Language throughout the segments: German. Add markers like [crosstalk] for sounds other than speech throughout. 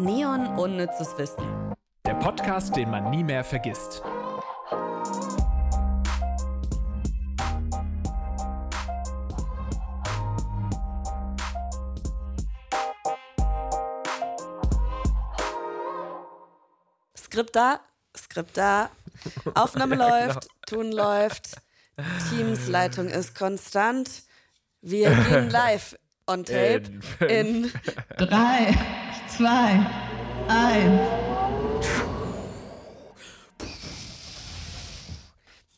Neon Unnützes Wissen. Der Podcast, den man nie mehr vergisst. Skript da, Skript da, Aufnahme [laughs] läuft, Tun läuft, Teamsleitung ist konstant. Wir gehen [laughs] live on tape in, [laughs] Drei, zwei, eins.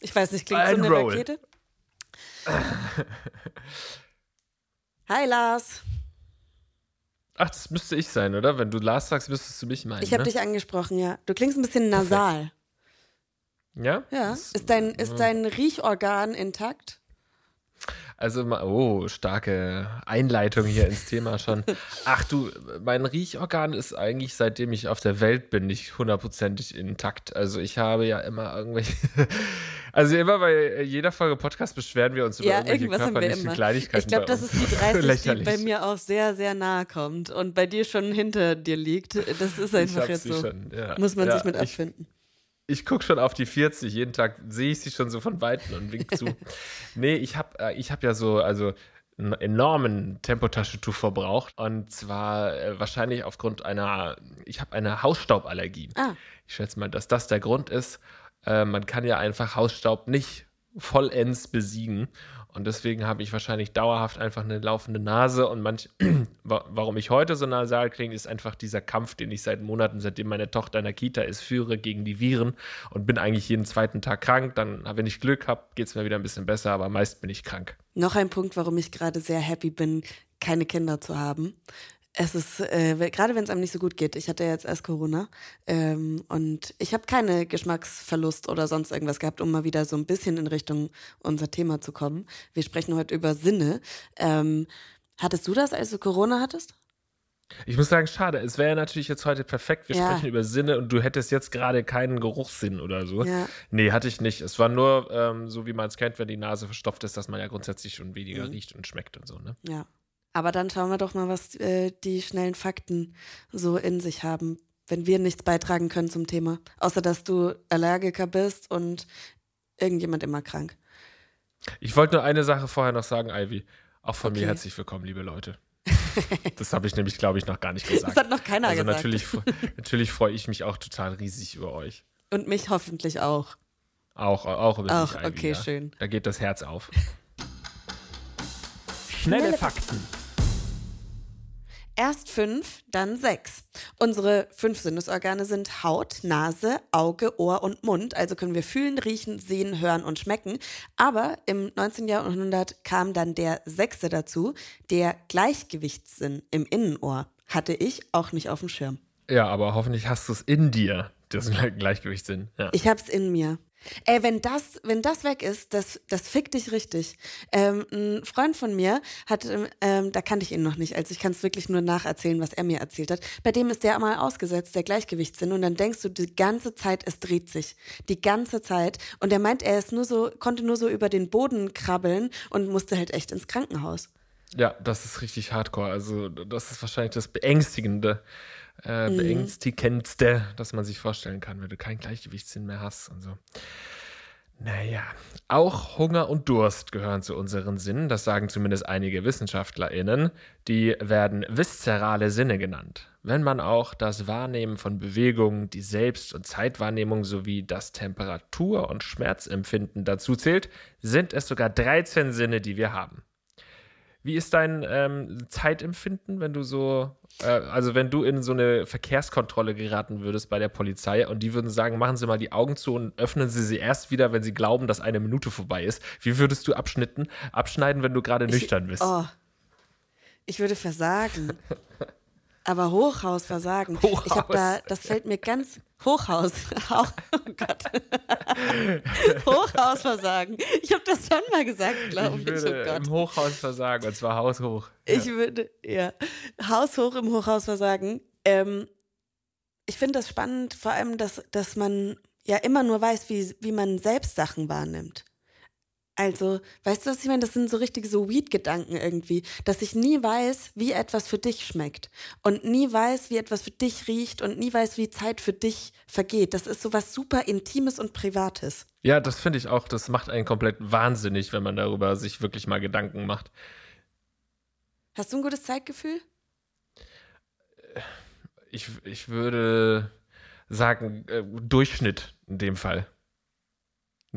ich weiß nicht, klingt so And eine roll. Rakete. Hi Lars, Ach, das müsste ich sein, oder? Wenn du Lars sagst, müsstest du mich meinen. ich habe ne? dich angesprochen, ja. Du klingst ein bisschen nasal. Ja? Ja. Das- Ist dein, ist dein Riechorgan intakt? Also, oh, starke Einleitung hier ins Thema schon. Ach du, mein Riechorgan ist eigentlich, seitdem ich auf der Welt bin, nicht hundertprozentig intakt. Also, ich habe ja immer irgendwelche. [laughs] Also, immer bei jeder Folge Podcast beschweren wir uns über Ja, irgendwelche körperlichen. Kleinigkeiten. Ich glaube, das ist die 30, [laughs] die bei mir auch sehr, sehr nahe kommt und bei dir schon hinter dir liegt. Das ist einfach jetzt so. schon, ja. Muss man Ja, sich mit abfinden. Ich gucke schon auf die 40. Jeden Tag sehe ich sie schon so von Weitem und wink zu. [laughs] nee, ich habe äh, ich hab ja so, also einen enormen Tempotaschentuch verbraucht. Und zwar äh, wahrscheinlich aufgrund einer, ich habe eine Hausstauballergie. Ah. Ich schätze mal, dass das der Grund ist. Äh, man kann ja einfach Hausstaub nicht vollends besiegen. Und deswegen habe ich wahrscheinlich dauerhaft einfach eine laufende Nase. Und manch, [clears throat] wa- warum ich heute so nasal klinge, ist einfach dieser Kampf, den ich seit Monaten, seitdem meine Tochter in der Kita ist, führe gegen die Viren und bin eigentlich jeden zweiten Tag krank. Dann, wenn ich Glück habe, geht es mir wieder ein bisschen besser, aber meist bin ich krank. Noch ein Punkt, warum ich gerade sehr happy bin, keine Kinder zu haben. Es ist, äh, gerade wenn es einem nicht so gut geht, ich hatte jetzt erst Corona ähm, und ich habe keine Geschmacksverlust oder sonst irgendwas gehabt, um mal wieder so ein bisschen in Richtung unser Thema zu kommen. Wir sprechen heute über Sinne. Ähm, hattest du das, als du Corona hattest? Ich muss sagen, schade. Es wäre natürlich jetzt heute perfekt. Wir Ja. sprechen über Sinne und du hättest jetzt gerade keinen Geruchssinn oder so. Ja. Nee, hatte ich nicht. Es war nur ähm, so, wie man es kennt, wenn die Nase verstopft ist, dass man ja grundsätzlich schon weniger Mhm. riecht und schmeckt und so, ne? Ja. Aber dann schauen wir doch mal, was äh, die schnellen Fakten so in sich haben, wenn wir nichts beitragen können zum Thema. Außer, dass du Allergiker bist und irgendjemand immer krank. Ich wollte nur eine Sache vorher noch sagen, Ivy. Auch von Okay. mir herzlich willkommen, liebe Leute. [laughs] Das habe ich nämlich, glaube ich, noch gar nicht gesagt. Das hat noch keiner also gesagt. natürlich, [laughs] natürlich freue ich mich auch total riesig über euch. Und mich hoffentlich auch. Auch, auch über Auch, dich, Ivy, okay, ja. schön. Da geht das Herz auf. Schnelle Fakten. Erst fünf, dann sechs. Unsere fünf Sinnesorgane sind Haut, Nase, Auge, Ohr und Mund. Also können wir fühlen, riechen, sehen, hören und schmecken. Aber im 19. Jahrhundert kam dann der sechste dazu, der Gleichgewichtssinn im Innenohr. Hatte ich auch nicht auf dem Schirm. Ja, aber hoffentlich hast du es in dir, das Gleichgewichtssinn. Ja. Ich hab's in mir. Ey, wenn das, wenn das weg ist, das, das fickt dich richtig. Ähm, ein Freund von mir hat, ähm, ähm, da kannte ich ihn noch nicht, also ich kann es wirklich nur nacherzählen, was er mir erzählt hat. Bei dem ist der mal ausgesetzt, der Gleichgewichtssinn, und dann denkst du die ganze Zeit, es dreht sich. Die ganze Zeit. Und er meint, er ist nur so, konnte nur so über den Boden krabbeln und musste halt echt ins Krankenhaus. Ja, das ist richtig hardcore. Also, das ist wahrscheinlich das Beängstigende, äh, Mhm. beängstigendste, das man sich vorstellen kann, wenn du keinen Gleichgewichtssinn mehr hast und so. Naja, auch Hunger und Durst gehören zu unseren Sinnen, das sagen zumindest einige WissenschaftlerInnen. Die werden viszerale Sinne genannt. Wenn man auch das Wahrnehmen von Bewegungen, die Selbst- und Zeitwahrnehmung sowie das Temperatur- und Schmerzempfinden dazu zählt, sind es sogar 13 Sinne, die wir haben. Wie ist dein ähm, Zeitempfinden, wenn du so, äh, also wenn du in so eine Verkehrskontrolle geraten würdest bei der Polizei und die würden sagen, machen Sie mal die Augen zu und öffnen Sie sie erst wieder, wenn Sie glauben, dass eine Minute vorbei ist. Wie würdest du abschnitten, abschneiden, wenn du gerade nüchtern bist? Oh. Ich würde versagen. [laughs] Aber Hochhaus versagen. Ich habe da, Hochhaus. das fällt mir ganz Hochhaus. [laughs] Oh Gott. [laughs] Hochhaus versagen. Ich habe das schon mal gesagt, glaube ich. ich würde Oh Gott. im Hochhaus versagen, und zwar haushoch. Ich würde, ja, haushoch im Hochhaus versagen. Ähm, ich finde das spannend, vor allem, dass, dass man ja immer nur weiß, wie, wie man selbst Sachen wahrnimmt. Also, weißt du, was ich meine? Das sind so richtige so Weed-Gedanken irgendwie, dass ich nie weiß, wie etwas für dich schmeckt und nie weiß, wie etwas für dich riecht und nie weiß, wie Zeit für dich vergeht. Das ist so was super Intimes und Privates. Ja, das finde ich auch, das macht einen komplett wahnsinnig, wenn man darüber sich wirklich mal Gedanken macht. Hast du ein gutes Zeitgefühl? Ich, ich würde sagen, äh, Durchschnitt in dem Fall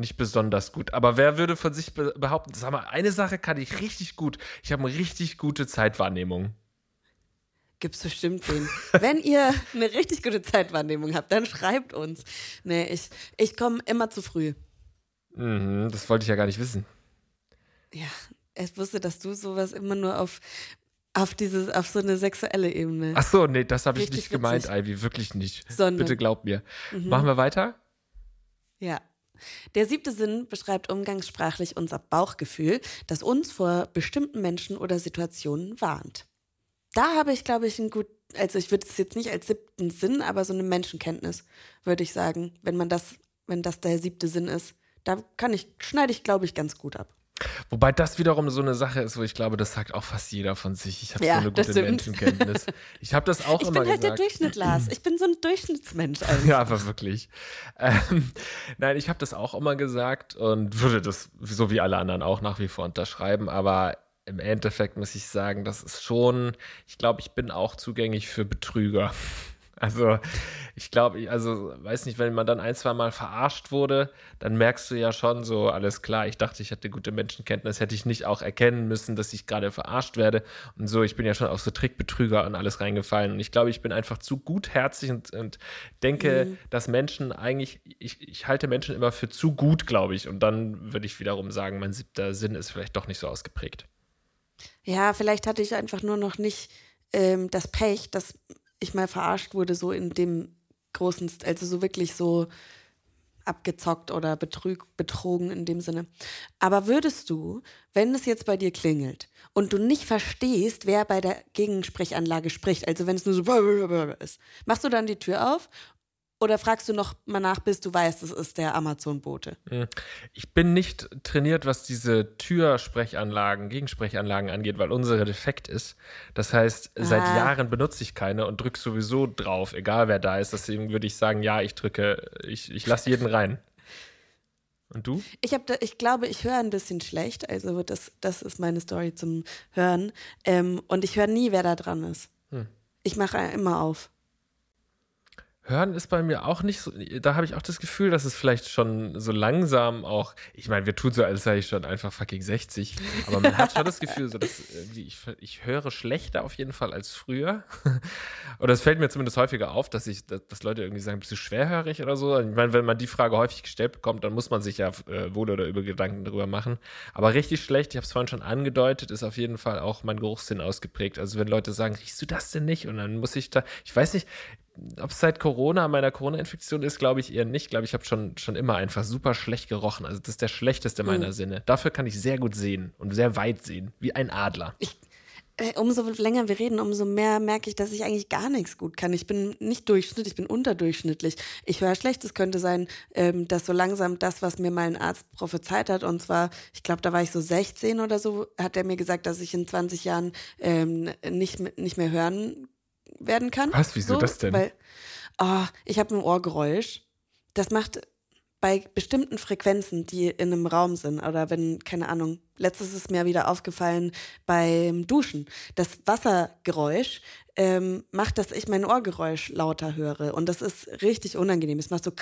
nicht besonders gut. Aber wer würde von sich be behaupten, sag mal, eine Sache kann ich richtig gut. Ich habe eine richtig gute Zeitwahrnehmung. Gibt's bestimmt wen. Wenn ihr [laughs] eine richtig gute Zeitwahrnehmung habt, dann schreibt uns. Nee, ich, ich komme immer zu früh. Mhm, das wollte ich ja gar nicht wissen. Ja, ich wusste, dass du sowas immer nur auf, auf dieses, auf so eine sexuelle Ebene. Ach so, nee, das habe ich nicht gemeint, witzig. Ivy, wirklich nicht. Sondern- Bitte glaub mir. Mhm. Machen wir weiter? Ja. Der siebte Sinn beschreibt umgangssprachlich unser Bauchgefühl, das uns vor bestimmten Menschen oder Situationen warnt. Da habe ich, glaube ich, ein gut, also ich würde es jetzt nicht als siebten Sinn, aber so eine Menschenkenntnis, würde ich sagen, wenn man das, wenn das der siebte Sinn ist. Da kann ich, schneide ich, glaube ich, ganz gut ab. Wobei das wiederum so eine Sache ist, wo ich glaube, das sagt auch fast jeder von sich. Ich habe Ja, so eine gute. Menschenkenntnis. [laughs] Ich habe das auch Ich immer bin halt der gesagt. Durchschnitt, Lars. Ich bin so ein Durchschnittsmensch. [laughs] Also. Ja, aber wirklich. Ähm, nein, ich habe das auch immer gesagt und würde das, so wie alle anderen, auch nach wie vor unterschreiben. Aber im Endeffekt muss ich sagen, das ist schon, ich glaube, ich bin auch zugänglich für Betrüger. Also, ich glaube, ich- also, weiß nicht, wenn man dann ein, zwei Mal verarscht wurde, dann merkst du ja schon so, alles klar, ich dachte, ich hätte gute Menschenkenntnis, hätte ich nicht auch erkennen müssen, dass ich gerade verarscht werde. Und so, ich bin ja schon auf so Trickbetrüger und alles reingefallen. Und ich glaube, ich bin einfach zu gutherzig und, und denke, dass Menschen eigentlich, ich, ich halte Menschen immer für zu gut, glaube ich. Und dann würde ich wiederum sagen, mein siebter Sinn ist vielleicht doch nicht so ausgeprägt. Ja, vielleicht hatte ich einfach nur noch nicht ähm, das Pech, dass ich mal verarscht wurde, so in dem großen, also so wirklich so abgezockt oder betrüg, betrogen in dem Sinne. Aber würdest du, wenn es jetzt bei dir klingelt und du nicht verstehst, wer bei der Gegensprechanlage spricht, also wenn es nur so ist, machst du dann die Tür auf oder fragst du noch mal nach, bis du weißt, es ist der Amazon-Bote? Ich bin nicht trainiert, was diese Türsprechanlagen, Gegensprechanlagen angeht, weil unsere defekt ist. Das heißt, seit Ah. Jahren benutze ich keine und drücke sowieso drauf, egal wer da ist. Deswegen würde ich sagen, ja, ich drücke, ich, ich lasse jeden rein. Und du? Ich, hab da, ich glaube, ich höre ein bisschen schlecht. Also das, das ist meine Story zum Hören. Ähm, und ich höre nie, wer da dran ist. Hm. Ich mache immer auf. Hören ist bei mir auch nicht so, da habe ich auch das Gefühl, dass es vielleicht schon so langsam auch, ich meine, wir tun so, als sei ich schon einfach fucking 60, aber man hat schon das Gefühl, so dass irgendwie ich, ich höre schlechter auf jeden Fall als früher. [laughs] Oder es fällt mir zumindest häufiger auf, dass ich, dass, Leute irgendwie sagen, bist du schwerhörig oder so? Ich meine, wenn man die Frage häufig gestellt bekommt, dann muss man sich ja äh, wohl oder übel Gedanken darüber machen. Aber richtig schlecht, ich habe es vorhin schon angedeutet, ist auf jeden Fall auch mein Geruchssinn ausgeprägt. Also wenn Leute sagen, riechst du das denn nicht? Und dann muss ich da, ich weiß nicht, ob es seit Corona, meiner Corona-Infektion ist, glaube ich eher nicht. Ich glaube, ich habe schon, schon immer einfach super schlecht gerochen. Also das ist der schlechteste meiner Sinne. Dafür kann ich sehr gut sehen und sehr weit sehen, wie ein Adler. Äh, umso länger wir reden, umso mehr merke ich, dass ich eigentlich gar nichts gut kann. Ich bin nicht durchschnittlich, ich bin unterdurchschnittlich. Ich höre schlecht. Es könnte sein, ähm, dass so langsam das, was mir mal ein Arzt prophezeit hat, und zwar, ich glaube, da war ich so 16 oder so, hat er mir gesagt, dass ich in 20 Jahren ähm, nicht, nicht mehr hören werden kann. Was? Wieso so, das denn? Weil, oh, ich habe ein Ohrgeräusch. Das macht bei bestimmten Frequenzen, die in einem Raum sind, oder wenn, keine Ahnung, letztes ist mir wieder aufgefallen beim Duschen. Das Wassergeräusch ähm, macht, dass ich mein Ohrgeräusch lauter höre. Und das ist richtig unangenehm. Es macht so.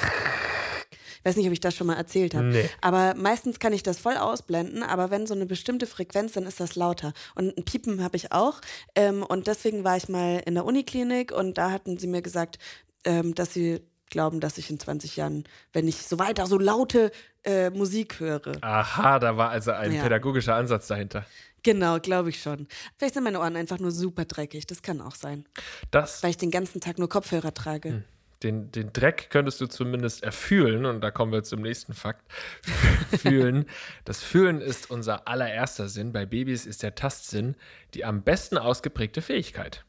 Ich weiß nicht, ob ich das schon mal erzählt habe. Nee. Aber meistens kann ich das voll ausblenden. Aber wenn so eine bestimmte Frequenz, dann ist das lauter. Und ein Piepen habe ich auch. Ähm, und deswegen war ich mal in der Uniklinik und da hatten sie mir gesagt, ähm, dass sie glauben, dass ich in 20 Jahren, wenn ich so weiter so laute äh, Musik höre. Aha, da war also ein Ja. pädagogischer Ansatz dahinter. Genau, glaube ich schon. Vielleicht sind meine Ohren einfach nur super dreckig. Das kann auch sein. Das, Weil ich den ganzen Tag nur Kopfhörer trage. Den, den Dreck könntest du zumindest erfühlen, und da kommen wir zum nächsten Fakt. [laughs] Fühlen. Das Fühlen ist unser allererster Sinn. Bei Babys ist der Tastsinn die am besten ausgeprägte Fähigkeit.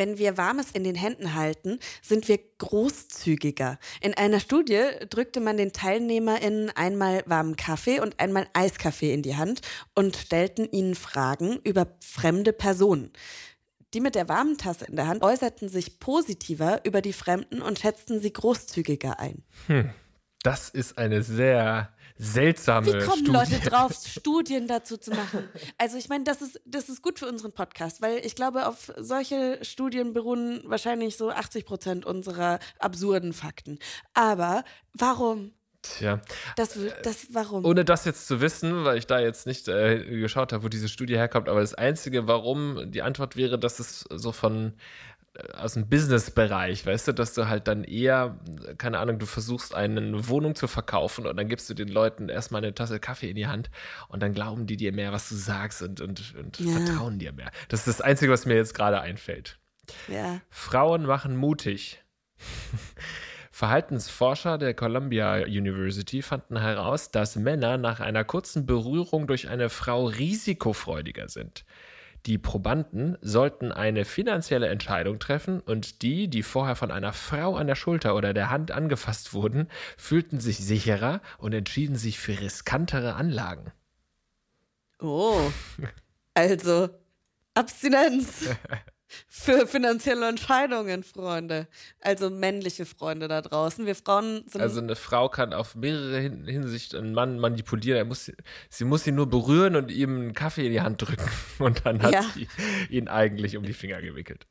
wenn wir Warmes in den Händen halten, sind wir großzügiger. In einer Studie drückte man den TeilnehmerInnen einmal warmen Kaffee und einmal Eiskaffee in die Hand und stellten ihnen Fragen über fremde Personen. Die mit der warmen Tasse in der Hand äußerten sich positiver über die Fremden und schätzten sie großzügiger ein. Hm. Das ist eine sehr seltsame Wie kommen Studie. Leute drauf, [laughs] Studien dazu zu machen? Also ich meine, das ist, das ist gut für unseren Podcast, weil ich glaube, auf solche Studien beruhen wahrscheinlich so 80 Prozent unserer absurden Fakten. Aber warum? Tja, Das, das warum? ohne das jetzt zu wissen, weil ich da jetzt nicht äh, geschaut habe, wo diese Studie herkommt, aber das Einzige, warum die Antwort wäre, dass es so von äh, aus dem Business-Bereich, weißt du, dass du halt dann eher, keine Ahnung, du versuchst eine Wohnung zu verkaufen und dann gibst du den Leuten erstmal eine Tasse Kaffee in die Hand und dann glauben die dir mehr, was du sagst und, und, und Ja. vertrauen dir mehr. Das ist das Einzige, was mir jetzt gerade einfällt. ja. Frauen machen mutig. [laughs] Verhaltensforscher der Columbia University fanden heraus, dass Männer nach einer kurzen Berührung durch eine Frau risikofreudiger sind. Die Probanden sollten eine finanzielle Entscheidung treffen und die, die vorher von einer Frau an der Schulter oder der Hand angefasst wurden, fühlten sich sicherer und entschieden sich für riskantere Anlagen. Oh. Also, Abstinenz [laughs] für finanzielle Entscheidungen, Freunde. Also männliche Freunde da draußen. Wir Frauen sind. Also eine Frau kann auf mehrere Hin Hinsicht einen Mann manipulieren. Er muss, sie muss ihn nur berühren und ihm einen Kaffee in die Hand drücken. [laughs] Und dann hat Ja. sie ihn eigentlich um die Finger gewickelt.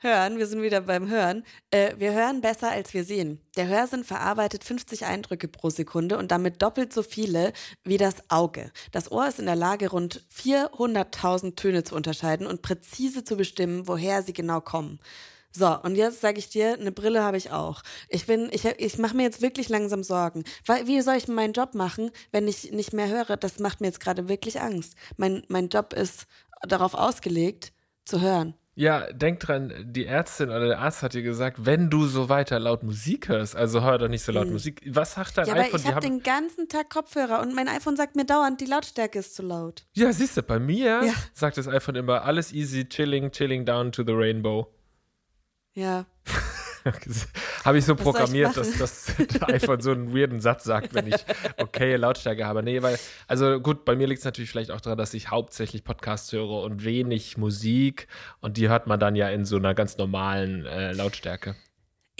Hören, wir sind wieder beim Hören. Äh, wir hören besser, als wir sehen. Der Hörsinn verarbeitet 50 Eindrücke pro Sekunde und damit doppelt so viele wie das Auge. Das Ohr ist in der Lage, rund 400.000 Töne zu unterscheiden und präzise zu bestimmen, woher sie genau kommen. So, und jetzt sage ich dir, eine Brille habe ich auch. Ich bin, ich, ich mache mir jetzt wirklich langsam Sorgen. Weil, wie soll ich meinen Job machen, wenn ich nicht mehr höre? Das macht mir jetzt gerade wirklich Angst. Mein, mein Job ist darauf ausgelegt, zu hören. Ja, denk dran, die Ärztin oder der Arzt hat dir gesagt, wenn du so weiter laut Musik hörst, also hör doch nicht so laut Musik. Was sagt dein. Ja, aber iPhone? ich Die habe den ganzen Tag Kopfhörer und mein iPhone sagt mir dauernd, die Lautstärke ist zu laut. ja, siehst du, bei mir Ja. sagt das iPhone immer, alles easy, chilling, chilling down to the rainbow. Ja. [laughs] [laughs] habe ich so Was soll ich programmiert, dass das der [laughs] iPhone so einen weirden Satz sagt, wenn ich okay Lautstärke habe. Nee, weil, also gut, bei mir liegt es natürlich vielleicht auch daran, dass ich hauptsächlich Podcasts höre und wenig Musik und die hört man dann ja in so einer ganz normalen äh, Lautstärke.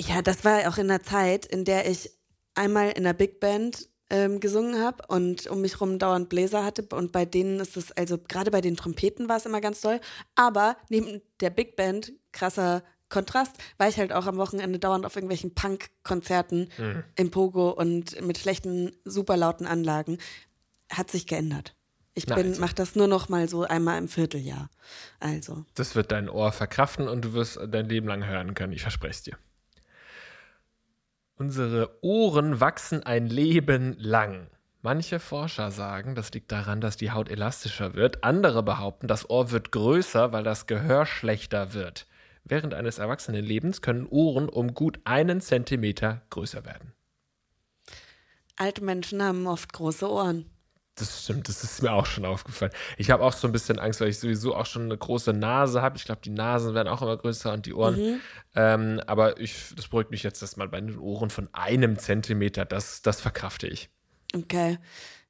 Ja, das war auch in der Zeit, in der ich einmal in der Big Band ähm, gesungen habe und um mich rum dauernd Bläser hatte. Und bei denen ist es, also gerade bei den Trompeten war es immer ganz toll. Aber neben der Big Band, krasser Kontrast, war ich halt auch am Wochenende dauernd auf irgendwelchen Punk-Konzerten im Pogo und mit schlechten, super lauten Anlagen. Hat sich geändert. Ich bin, also. mach das nur noch mal so einmal im Vierteljahr. Also. Das wird dein Ohr verkraften und du wirst dein Leben lang hören können, ich verspreche es dir. Unsere Ohren wachsen ein Leben lang. Manche Forscher sagen, das liegt daran, dass die Haut elastischer wird. Andere behaupten, das Ohr wird größer, weil das Gehör schlechter wird. Während eines Erwachsenenlebens können Ohren um gut einen Zentimeter größer werden. Alte Menschen haben oft große Ohren. Das stimmt, das ist mir auch schon aufgefallen. Ich habe auch so ein bisschen Angst, weil ich sowieso auch schon eine große Nase habe. Ich glaube, die Nasen werden auch immer größer und die Ohren. Ähm, aber ich, das beruhigt mich jetzt, dass mal bei den Ohren von einem Zentimeter, das, das verkrafte ich. Okay.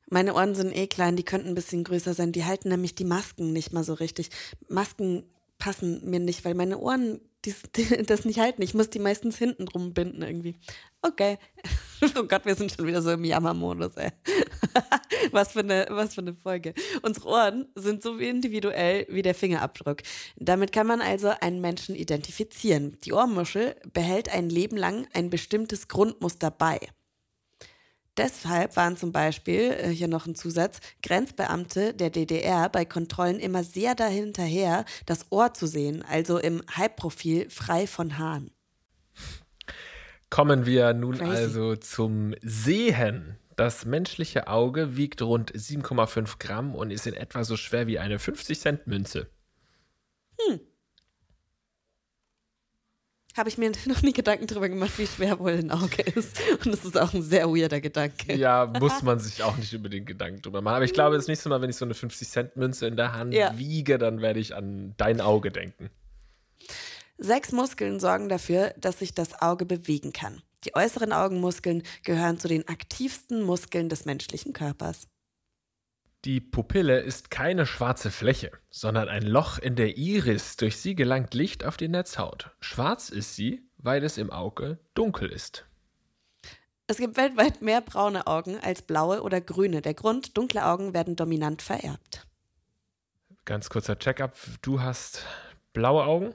Meine Ohren sind eh klein, die könnten ein bisschen größer sein. Die halten nämlich die Masken nicht mal so richtig. Masken passen mir nicht, weil meine Ohren die, [laughs] die, das nicht halten. Ich muss die meistens hinten drum binden irgendwie. Okay. [laughs] Oh Gott, wir sind schon wieder so im Jammermodus, ey. [laughs] Was für, eine, was für eine Folge. Unsere Ohren sind so individuell wie der Fingerabdruck. Damit kann man also einen Menschen identifizieren. Die Ohrmuschel behält ein Leben lang ein bestimmtes Grundmuster bei. Deshalb waren zum Beispiel, äh, hier noch ein Zusatz, Grenzbeamte der DDR bei Kontrollen immer sehr dahinterher, das Ohr zu sehen, also im Halbprofil frei von Haaren. Kommen wir nun Crazy. also zum Sehen. Das menschliche Auge wiegt rund 7,5 Gramm und ist in etwa so schwer wie eine 50-Cent-Münze. Habe ich mir [laughs] noch nie Gedanken darüber gemacht, wie schwer wohl ein Auge ist. Und das ist auch ein sehr weirder Gedanke. Ja, muss man sich auch nicht unbedingt Gedanken drüber machen. Aber ich glaube, das nächste Mal, wenn ich so eine 50-Cent-Münze in der Hand Ja. wiege, dann werde ich an dein Auge denken. Sechs Muskeln sorgen dafür, dass sich das Auge bewegen kann. Die äußeren Augenmuskeln gehören zu den aktivsten Muskeln des menschlichen Körpers. Die Pupille ist keine schwarze Fläche, sondern ein Loch in der Iris. Durch sie gelangt Licht auf die Netzhaut. Schwarz ist sie, weil es im Auge dunkel ist. Es gibt weltweit mehr braune Augen als blaue oder grüne. Der Grund, dunkle Augen werden dominant vererbt. Ganz kurzer Check-up. Du hast blaue Augen?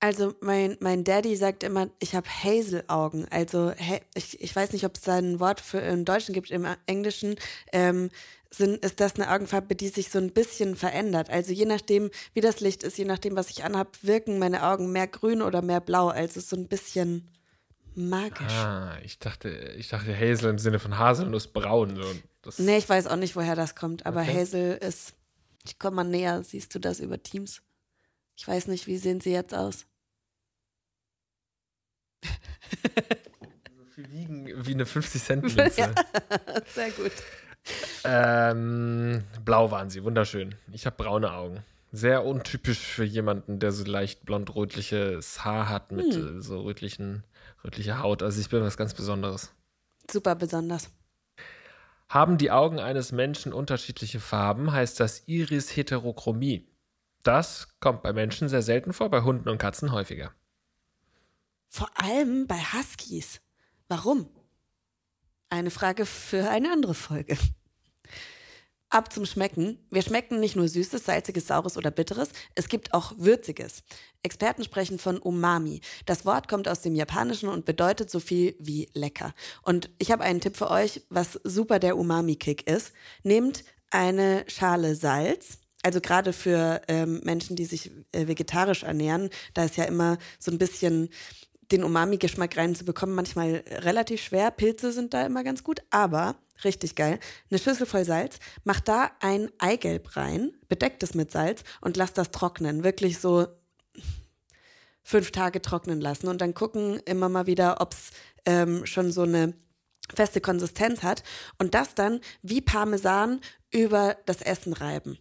Also mein, mein Daddy sagt immer, ich habe Hazel-Augen. Also ich, ich weiß nicht, ob es da ein Wort für im Deutschen gibt, im Englischen ähm, sind, ist das eine Augenfarbe, die sich so ein bisschen verändert. Also je nachdem, wie das Licht ist, je nachdem, was ich anhab, wirken meine Augen mehr grün oder mehr blau. Also so ein bisschen magisch. Ah, ich dachte, ich dachte Hazel im Sinne von Haselnussbraun. So. Das, Nee, ich weiß auch nicht, woher das kommt, aber Okay. Hazel ist. Ich komme mal näher, siehst du das über Teams? Ich weiß nicht, wie sehen sie jetzt aus? So viel wiegen wie eine 50-Cent-Münze. Ja. [laughs] Sehr gut. ähm, blau waren sie, wunderschön. Ich habe braune Augen. Sehr untypisch für jemanden, der so leicht blond-rötliches Haar hat mit Hm. äh, so rötlichen, rötlicher Haut. Also ich bin was ganz Besonderes. Super besonders. Haben die Augen eines Menschen unterschiedliche Farben, heißt das Iris-Heterochromie. Das kommt bei Menschen sehr selten vor, bei Hunden und Katzen häufiger. Vor allem bei Huskies. Warum? Eine Frage für eine andere Folge. Ab zum Schmecken. Wir schmecken nicht nur Süßes, Salziges, Saures oder Bitteres, es gibt auch Würziges. Experten sprechen von Umami. Das Wort kommt aus dem Japanischen und bedeutet so viel wie lecker. Und ich habe einen Tipp für euch, was super der Umami-Kick ist. Nehmt eine Schale Salz, also gerade für ähm, Menschen, die sich äh, vegetarisch ernähren, da ist ja immer so ein bisschen den Umami-Geschmack reinzubekommen, manchmal relativ schwer. Pilze sind da immer ganz gut, aber richtig geil. Eine Schüssel voll Salz, macht da ein Eigelb rein, bedeckt es mit Salz und lasst das trocknen. Wirklich so fünf Tage trocknen lassen und dann gucken immer mal wieder, ob es ähm, schon so eine feste Konsistenz hat und das dann wie Parmesan über das Essen reiben.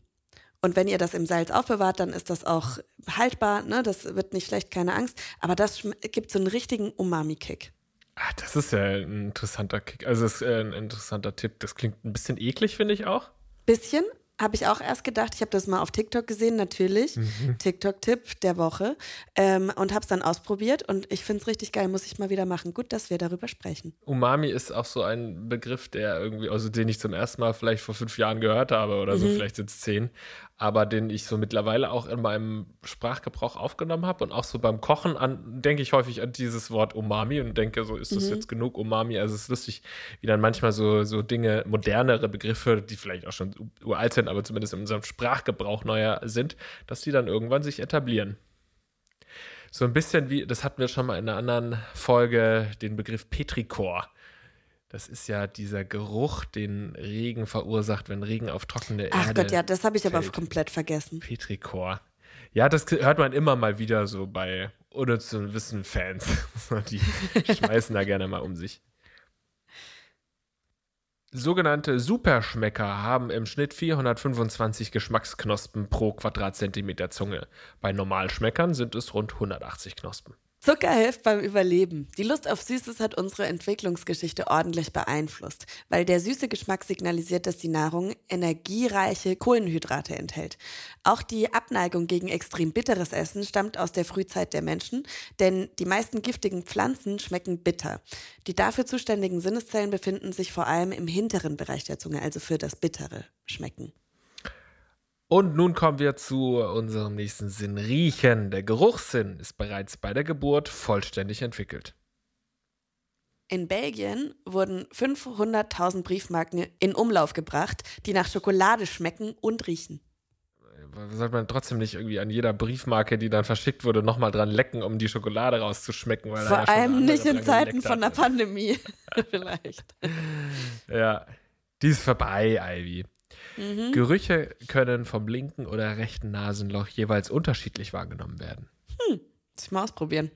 Und wenn ihr das im Salz aufbewahrt, dann ist das auch haltbar, ne? Das wird nicht schlecht, keine Angst. Aber das gibt so einen richtigen Umami-Kick. Ah, das ist ja ein interessanter Kick. Also das ist äh, ein interessanter Tipp. Das klingt ein bisschen eklig, finde ich auch. Bisschen habe ich auch erst gedacht. Ich habe das mal auf TikTok gesehen, natürlich. TikTok-Tipp der Woche. Ähm, und habe es dann ausprobiert. Und ich finde es richtig geil, muss ich mal wieder machen. Gut, dass wir darüber sprechen. Umami ist auch so ein Begriff, der irgendwie, also den ich zum ersten Mal vielleicht vor fünf Jahren gehört habe oder so, vielleicht sind es zehn, aber den ich so mittlerweile auch in meinem Sprachgebrauch aufgenommen habe und auch so beim Kochen an, denke ich häufig an dieses Wort Umami und denke so, ist das jetzt genug Umami? Also es ist lustig, wie dann manchmal so, so Dinge, modernere Begriffe, die vielleicht auch schon uralt sind, aber zumindest in unserem Sprachgebrauch neuer sind, dass die dann irgendwann sich etablieren. So ein bisschen wie, das hatten wir schon mal in einer anderen Folge, den Begriff Petrichor. Das ist ja dieser Geruch, den Regen verursacht, wenn Regen auf trockene Ach Erde Gott, ja, das habe ich aber fällt. komplett vergessen. Petrichor. Ja, das hört man immer mal wieder so bei unnützen Wissen-Fans. [laughs] Die schmeißen da gerne mal um sich. Sogenannte Superschmecker haben im Schnitt 425 Geschmacksknospen pro Quadratzentimeter Zunge. Bei Normalschmeckern sind es rund 180 Knospen. Zucker hilft beim Überleben. Die Lust auf Süßes hat unsere Entwicklungsgeschichte ordentlich beeinflusst, weil der süße Geschmack signalisiert, dass die Nahrung energiereiche Kohlenhydrate enthält. Auch die Abneigung gegen extrem bitteres Essen stammt aus der Frühzeit der Menschen, denn die meisten giftigen Pflanzen schmecken bitter. Die dafür zuständigen Sinneszellen befinden sich vor allem im hinteren Bereich der Zunge, also für das bittere Schmecken. Und nun kommen wir zu unserem nächsten Sinn, Riechen. Der Geruchssinn ist bereits bei der Geburt vollständig entwickelt. In Belgien wurden 500.000 Briefmarken in Umlauf gebracht, die nach Schokolade schmecken und riechen. Sollte man trotzdem nicht irgendwie an jeder Briefmarke, die dann verschickt wurde, nochmal dran lecken, um die Schokolade rauszuschmecken? Weil Vor ja allem nicht in Zeiten von der. Pandemie. [laughs] Vielleicht. Ja, die ist vorbei, Ivy. Mhm. Gerüche können vom linken oder rechten Nasenloch jeweils unterschiedlich wahrgenommen werden. Muss ich mal ausprobieren.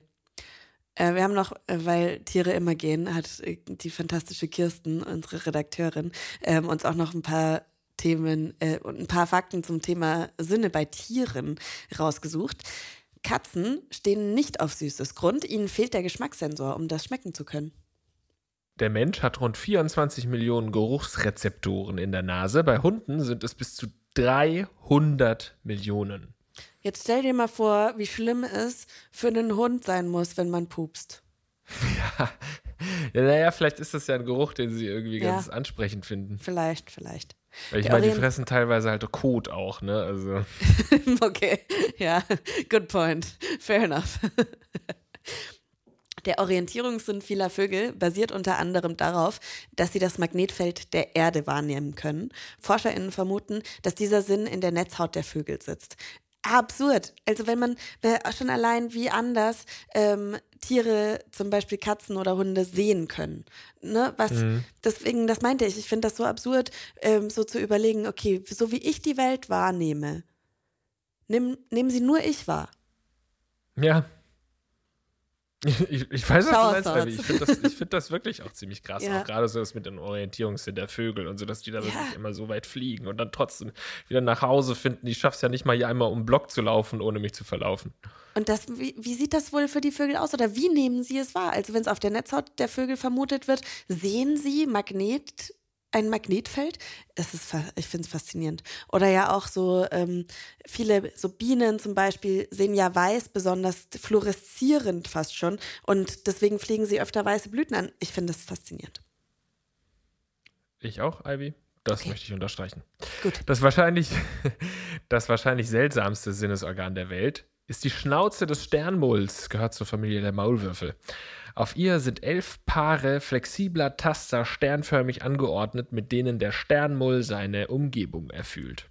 Äh, wir haben noch, äh, weil Tiere immer gehen, hat äh, die fantastische Kirsten, unsere Redakteurin, ähm, uns auch noch ein paar Themen äh, und ein paar Fakten zum Thema Sinne bei Tieren rausgesucht. Katzen stehen nicht auf süßes Grund, ihnen fehlt der Geschmackssensor, um das schmecken zu können. Der Mensch hat rund 24 Millionen Geruchsrezeptoren in der Nase. Bei Hunden sind es bis zu 300 Millionen. Jetzt stell dir mal vor, wie schlimm es für einen Hund sein muss, wenn man pupst. [laughs] Ja, ja naja, vielleicht ist das ja ein Geruch, den sie irgendwie Ja. ganz ansprechend finden. Vielleicht, vielleicht. Weil ich Der meine, die fressen teilweise halt Kot auch, ne? Also. [laughs] okay, ja, [laughs] good point. Fair enough. Der Orientierungssinn vieler Vögel basiert unter anderem darauf, dass sie das Magnetfeld der Erde wahrnehmen können. ForscherInnen vermuten, dass dieser Sinn in der Netzhaut der Vögel sitzt. Absurd. Also wenn man schon allein wie anders ähm, Tiere, zum Beispiel Katzen oder Hunde, sehen können. Ne? Was, Deswegen, das meinte ich, ich finde das so absurd, ähm, so zu überlegen, okay, so wie ich die Welt wahrnehme, Nimm, nehmen Sie nur ich wahr. Ja. Ich, ich weiß, was du meinst. Ich finde das, ich find das wirklich auch ziemlich krass. Ja. Auch gerade so das mit dem Orientierungssinn der Vögel und so, dass die da Ja. wirklich immer so weit fliegen und dann trotzdem wieder nach Hause finden. Ich schaff's ja nicht mal hier einmal um den Block zu laufen, ohne mich zu verlaufen. Und das, wie, wie sieht das wohl für die Vögel aus? Oder wie nehmen Sie es wahr? Also wenn es auf der Netzhaut der Vögel vermutet wird, sehen Sie Magnet, ein Magnetfeld? Das ist, ich finde es faszinierend. Oder ja auch so ähm, viele, so Bienen zum Beispiel sehen ja weiß besonders fluoreszierend fast schon. Und deswegen fliegen sie öfter weiße Blüten an. Ich finde das faszinierend. Ich auch, Ivy. Das Okay. möchte ich unterstreichen. Gut. Das wahrscheinlich, [laughs] das wahrscheinlich seltsamste Sinnesorgan der Welt ist die Schnauze des Sternmulls, gehört zur Familie der Maulwürfel. Auf ihr sind elf Paare flexibler Taster sternförmig angeordnet, mit denen der Sternmull seine Umgebung erfüllt.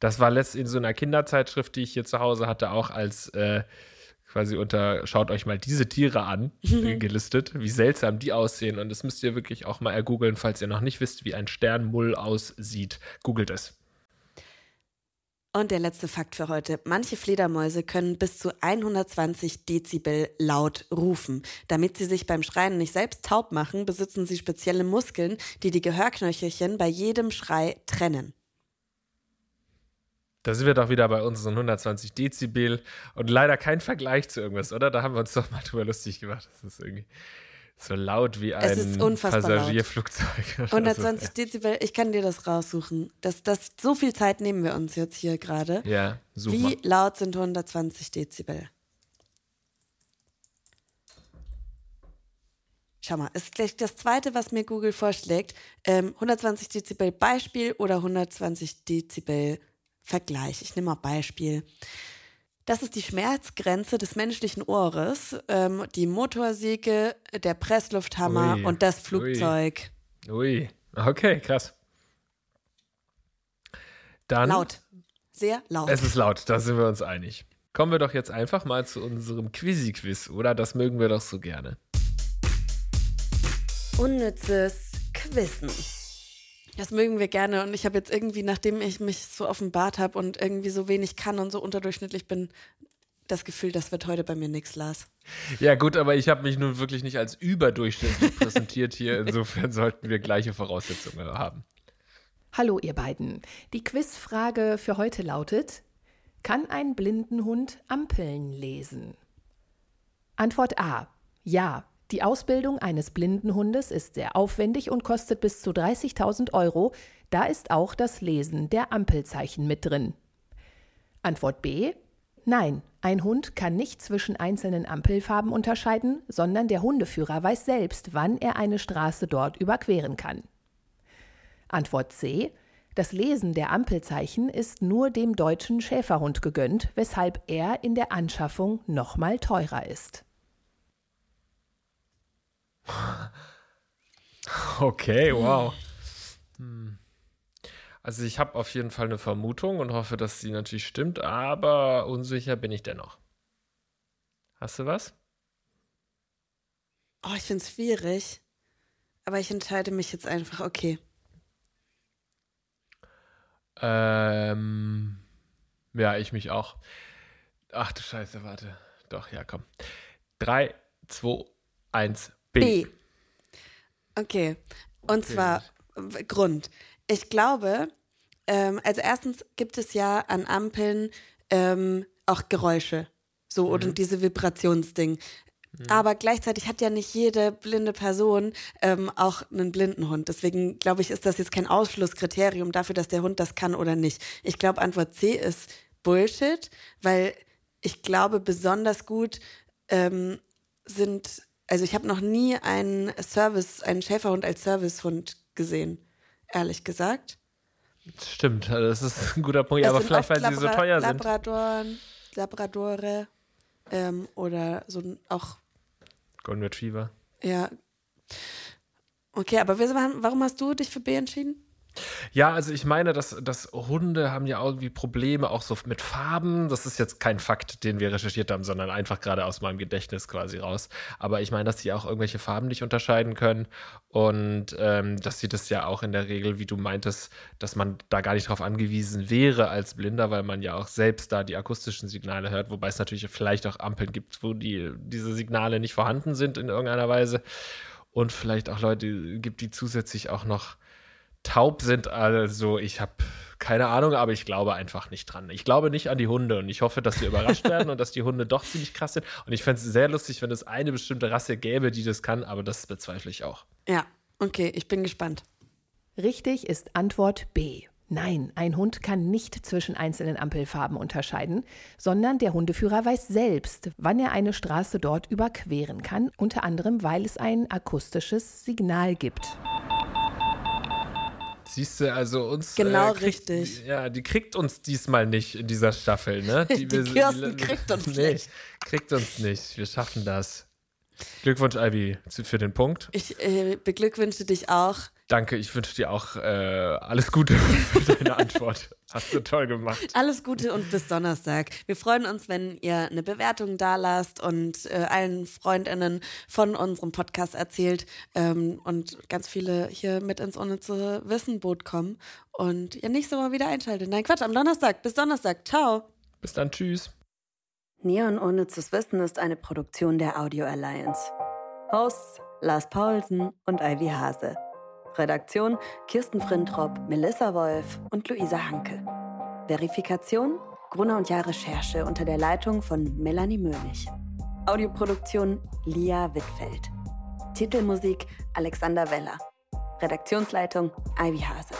Das war letzt in so einer Kinderzeitschrift, die ich hier zu Hause hatte, auch als äh, quasi unter schaut euch mal diese Tiere an [laughs] gelistet, wie seltsam die aussehen. Und das müsst ihr wirklich auch mal ergoogeln, falls ihr noch nicht wisst, wie ein Sternmull aussieht. Googelt es. Und der letzte Fakt für heute. Manche Fledermäuse können bis zu 120 Dezibel laut rufen. Damit sie sich beim Schreien nicht selbst taub machen, besitzen sie spezielle Muskeln, die die Gehörknöchelchen bei jedem Schrei trennen. Da sind wir doch wieder bei unseren 120 Dezibel und leider kein Vergleich zu irgendwas, oder? Da haben wir uns doch mal drüber lustig gemacht. Das ist irgendwie so laut wie ein. Passagierflugzeug. 120 Dezibel, ich kann dir das raussuchen. Das, das, so viel Zeit nehmen wir uns jetzt hier gerade. Ja, super. Wie laut sind 120 Dezibel? Schau mal, ist gleich das zweite, was mir Google vorschlägt. Ähm, 120 Dezibel Beispiel oder 120 Dezibel Vergleich. Ich nehme mal Beispiel. Das ist die Schmerzgrenze des menschlichen Ohres, ähm, die Motorsäge, der Presslufthammer Ui, und das ui. Flugzeug. Ui, okay, krass. Dann, Laut. Sehr laut. Es ist laut, da sind wir uns einig. Kommen wir doch jetzt einfach mal zu unserem Quizzy-Quiz, oder? Das mögen wir doch so gerne. Unnützes Quizzen. Das mögen wir gerne und ich habe jetzt irgendwie, nachdem ich mich so offenbart habe und irgendwie so wenig kann und so unterdurchschnittlich bin, das Gefühl, das wird heute bei mir nichts, Lars. Ja, gut, aber ich habe mich nun wirklich nicht als überdurchschnittlich [laughs] präsentiert hier. Insofern sollten wir gleiche Voraussetzungen haben. Hallo ihr beiden. Die Quizfrage für heute lautet, kann ein Blindenhund Ampeln lesen? Antwort A. Ja. Die Ausbildung eines Blindenhundes ist sehr aufwendig und kostet bis zu 30.000 Euro. Da ist auch das Lesen der Ampelzeichen mit drin. Antwort B. Nein, ein Hund kann nicht zwischen einzelnen Ampelfarben unterscheiden, sondern der Hundeführer weiß selbst, wann er eine Straße dort überqueren kann. Antwort C. Das Lesen der Ampelzeichen ist nur dem deutschen Schäferhund gegönnt, weshalb er in der Anschaffung nochmal teurer ist. Okay, wow. Hm. Also ich habe auf jeden Fall eine Vermutung und hoffe, dass sie natürlich stimmt, aber unsicher bin ich dennoch. Hast du was? Oh, ich finde es schwierig, aber ich entscheide mich jetzt einfach, okay. Ähm, ja, ich mich auch. Ach du Scheiße, warte. Doch, ja, komm. Drei, 2, 1, B. B. Okay. Und zwar w- Grund. Ich glaube, ähm, also erstens gibt es ja an Ampeln ähm, auch Geräusche. So, oder diese Vibrationsding. Aber gleichzeitig hat ja nicht jede blinde Person ähm, auch einen blinden Hund. Deswegen glaube ich, ist das jetzt kein Ausschlusskriterium dafür, dass der Hund das kann oder nicht. Ich glaube, Antwort C ist Bullshit, weil ich glaube, besonders gut ähm, sind, also ich habe noch nie einen Service, einen Schäferhund als Servicehund gesehen, ehrlich gesagt. Stimmt, also das ist ein guter Punkt. Es aber sind vielleicht, weil oft sie so Labra- teuer sind. Labradoren, Labradore ähm, oder so ein- auch, Golden Retriever. ja. Okay, aber warum hast du dich für B entschieden? Ja, also ich meine, dass, dass Hunde haben ja irgendwie Probleme auch so mit Farben. Das ist jetzt kein Fakt, den wir recherchiert haben, sondern einfach gerade aus meinem Gedächtnis quasi raus. Aber ich meine, dass sie auch irgendwelche Farben nicht unterscheiden können und ähm, dass sie das ja auch in der Regel, wie du meintest, dass man da gar nicht drauf angewiesen wäre als Blinder, weil man ja auch selbst da die akustischen Signale hört, wobei es natürlich vielleicht auch Ampeln gibt, wo die, diese Signale nicht vorhanden sind in irgendeiner Weise. Und vielleicht auch Leute gibt, die zusätzlich auch noch taub sind. Also ich habe keine Ahnung, aber ich glaube einfach nicht dran. Ich glaube nicht an die Hunde und ich hoffe, dass wir überrascht [laughs] werden und dass die Hunde doch ziemlich krass sind. Und ich fände es sehr lustig, wenn es eine bestimmte Rasse gäbe, die das kann, aber das bezweifle ich auch. Ja, okay, ich bin gespannt. Richtig ist Antwort B. Nein, ein Hund kann nicht zwischen einzelnen Ampelfarben unterscheiden, sondern der Hundeführer weiß selbst, wann er eine Straße dort überqueren kann, unter anderem weil es ein akustisches Signal gibt. Siehst du, also uns. Genau kriegt, richtig. Ja, die kriegt uns diesmal nicht in dieser Staffel, ne? [laughs] Die Kirsten kriegt uns [laughs] nee, nicht. Kriegt uns nicht. Wir schaffen das. Glückwunsch, Ivy, für den Punkt. Ich äh, beglückwünsche dich auch. Danke, ich wünsche dir auch äh, alles Gute [laughs] für deine Antwort. Hast du toll gemacht. Alles Gute und bis Donnerstag. Wir freuen uns, wenn ihr eine Bewertung da lasst und äh, allen FreundInnen von unserem Podcast erzählt ähm, und ganz viele hier mit ins unnütze Wissenboot kommen und ihr nächste Mal wieder einschaltet. Nein, Quatsch, am Donnerstag. Bis Donnerstag. Ciao. Bis dann, tschüss. Neon Unnützes Wissen ist eine Produktion der Audio Alliance. Hosts Lars Paulsen und Ivy Hase. Redaktion Kirsten Frintrop, Melissa Wolf und Luisa Hanke. Verifikation Gruner und Jahr Recherche unter der Leitung von Melanie Möhlich. Audioproduktion Lia Wittfeld. Titelmusik Alexander Weller. Redaktionsleitung Ivy Hase.